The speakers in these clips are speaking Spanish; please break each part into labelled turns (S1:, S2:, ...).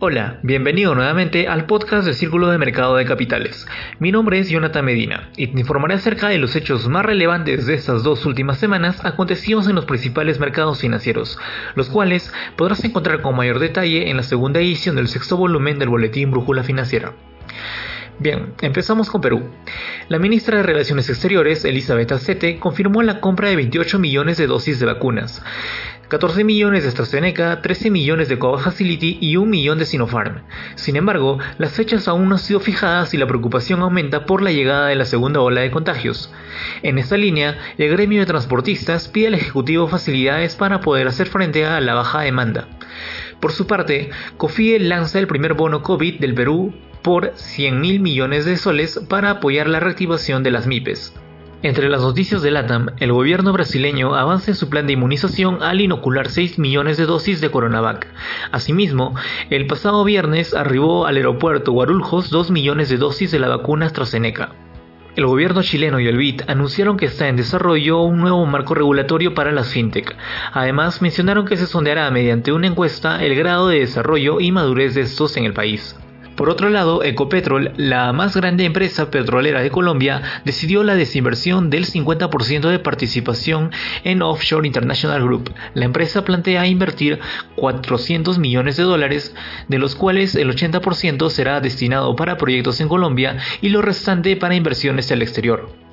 S1: Hola, bienvenido nuevamente al podcast del Círculo de Mercado de Capitales. Mi nombre es Jonathan Medina y te informaré acerca de los hechos más relevantes de estas dos últimas semanas acontecidos en los principales mercados financieros, los cuales podrás encontrar con mayor detalle en la segunda edición del sexto volumen del Boletín Brújula Financiera. Bien, empezamos con Perú. La ministra de Relaciones Exteriores, Elizabeth Acete, confirmó la compra de 28 millones de dosis de vacunas, 14 millones de AstraZeneca, 13 millones de Covax Facility y 1 millón de Sinopharm. Sin embargo, las fechas aún no han sido fijadas y la preocupación aumenta por la llegada de la segunda ola de contagios. En esta línea, el gremio de transportistas pide al Ejecutivo facilidades para poder hacer frente a la baja demanda. Por su parte, COFIE lanza el primer bono COVID del Perú por 100 mil millones de soles para apoyar la reactivación de las MIPES. Entre las noticias de LATAM, el gobierno brasileño avanza en su plan de inmunización al inocular 6 millones de dosis de Coronavac. Asimismo, el pasado viernes arribó al aeropuerto Guarulhos 2 millones de dosis de la vacuna AstraZeneca. El gobierno chileno y el BID anunciaron que está en desarrollo un nuevo marco regulatorio para las fintech. Además, mencionaron que se sondeará mediante una encuesta el grado de desarrollo y madurez de estos en el país. Por otro lado, Ecopetrol, la más grande empresa petrolera de Colombia, decidió la desinversión del 50% de participación en Offshore International Group. La empresa plantea invertir 400 millones de dólares, de los cuales el 80% será destinado para proyectos en Colombia y lo restante para inversiones al exterior.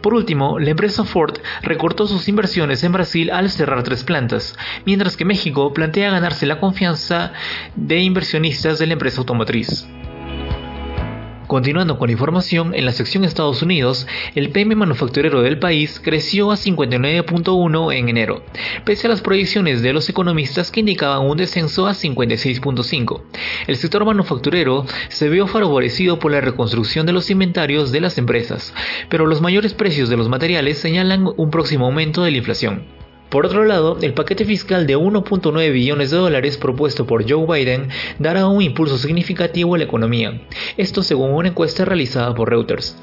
S1: Por último, la empresa Ford recortó sus inversiones en Brasil al cerrar tres plantas, mientras que México plantea ganarse la confianza de inversionistas de la empresa automotriz. Continuando con información, en la sección Estados Unidos, el PM manufacturero del país creció a 59.1 en enero, pese a las proyecciones de los economistas que indicaban un descenso a 56.5. El sector manufacturero se vio favorecido por la reconstrucción de los inventarios de las empresas, pero los mayores precios de los materiales señalan un próximo aumento de la inflación. Por otro lado, el paquete fiscal de 1.9 billones de dólares propuesto por Joe Biden dará un impulso significativo a la economía, esto según una encuesta realizada por Reuters.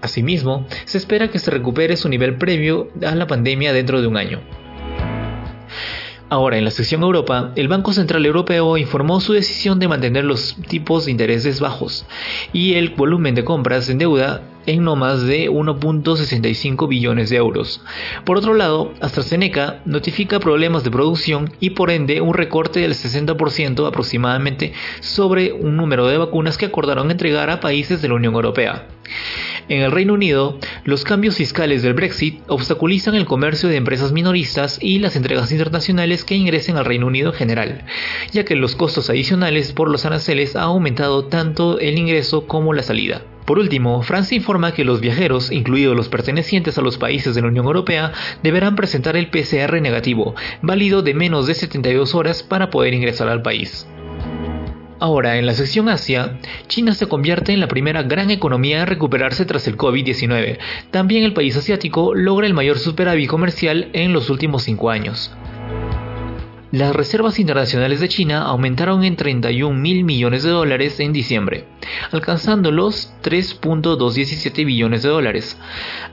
S1: Asimismo, se espera que se recupere su nivel previo a la pandemia dentro de un año. Ahora, en la sección Europa, el Banco Central Europeo informó su decisión de mantener los tipos de intereses bajos y el volumen de compras en deuda en no más de 1.65 billones de euros. Por otro lado, AstraZeneca notifica problemas de producción y por ende un recorte del 60% aproximadamente sobre un número de vacunas que acordaron entregar a países de la Unión Europea. En el Reino Unido, los cambios fiscales del Brexit obstaculizan el comercio de empresas minoristas y las entregas internacionales que ingresen al Reino Unido en general, ya que los costos adicionales por los aranceles ha aumentado tanto el ingreso como la salida. Por último, Francia informa que los viajeros, incluidos los pertenecientes a los países de la Unión Europea, deberán presentar el PCR negativo, válido de menos de 72 horas para poder ingresar al país. Ahora, en la sección Asia, China se convierte en la primera gran economía en recuperarse tras el COVID-19. También el país asiático logra el mayor superávit comercial en los últimos cinco años. Las reservas internacionales de China aumentaron en 31 mil millones de dólares en diciembre, alcanzando los 3.217 billones de dólares,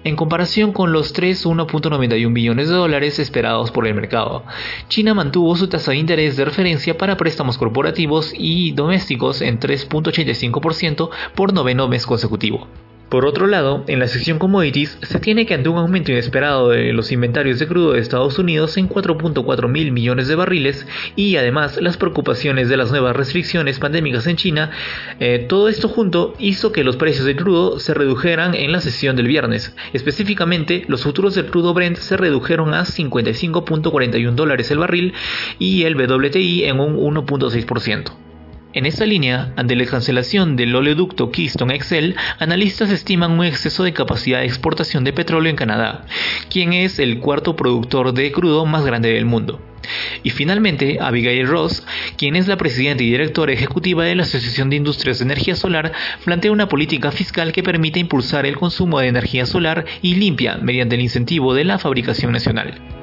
S1: en comparación con los 3.191 billones de dólares esperados por el mercado. China mantuvo su tasa de interés de referencia para préstamos corporativos y domésticos en 3.85% por noveno mes consecutivo. Por otro lado, en la sección commodities se tiene que ante un aumento inesperado de los inventarios de crudo de Estados Unidos en 4.4 mil millones de barriles y además las preocupaciones de las nuevas restricciones pandémicas en China, eh, todo esto junto hizo que los precios del crudo se redujeran en la sesión del viernes. Específicamente, los futuros del crudo Brent se redujeron a 55.41 dólares el barril y el WTI en un 1.6%. En esta línea, ante la cancelación del oleoducto Keystone XL, analistas estiman un exceso de capacidad de exportación de petróleo en Canadá, quien es el cuarto productor de crudo más grande del mundo. Y finalmente, Abigail Ross, quien es la presidenta y directora ejecutiva de la Asociación de Industrias de Energía Solar, plantea una política fiscal que permite impulsar el consumo de energía solar y limpia mediante el incentivo de la fabricación nacional.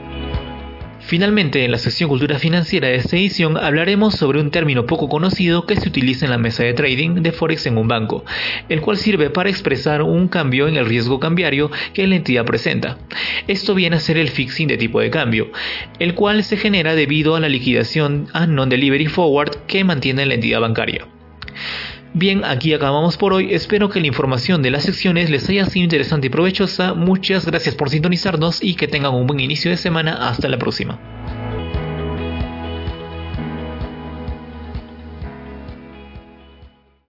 S1: Finalmente, en la sección Cultura Financiera de esta edición hablaremos sobre un término poco conocido que se utiliza en la mesa de trading de Forex en un banco, el cual sirve para expresar un cambio en el riesgo cambiario que la entidad presenta. Esto viene a ser el fixing de tipo de cambio, el cual se genera debido a la liquidación a non-delivery forward que mantiene la entidad bancaria. Bien, aquí acabamos por hoy. Espero que la información de las secciones les haya sido interesante y provechosa. Muchas gracias por sintonizarnos y que tengan un buen inicio de semana. Hasta la próxima.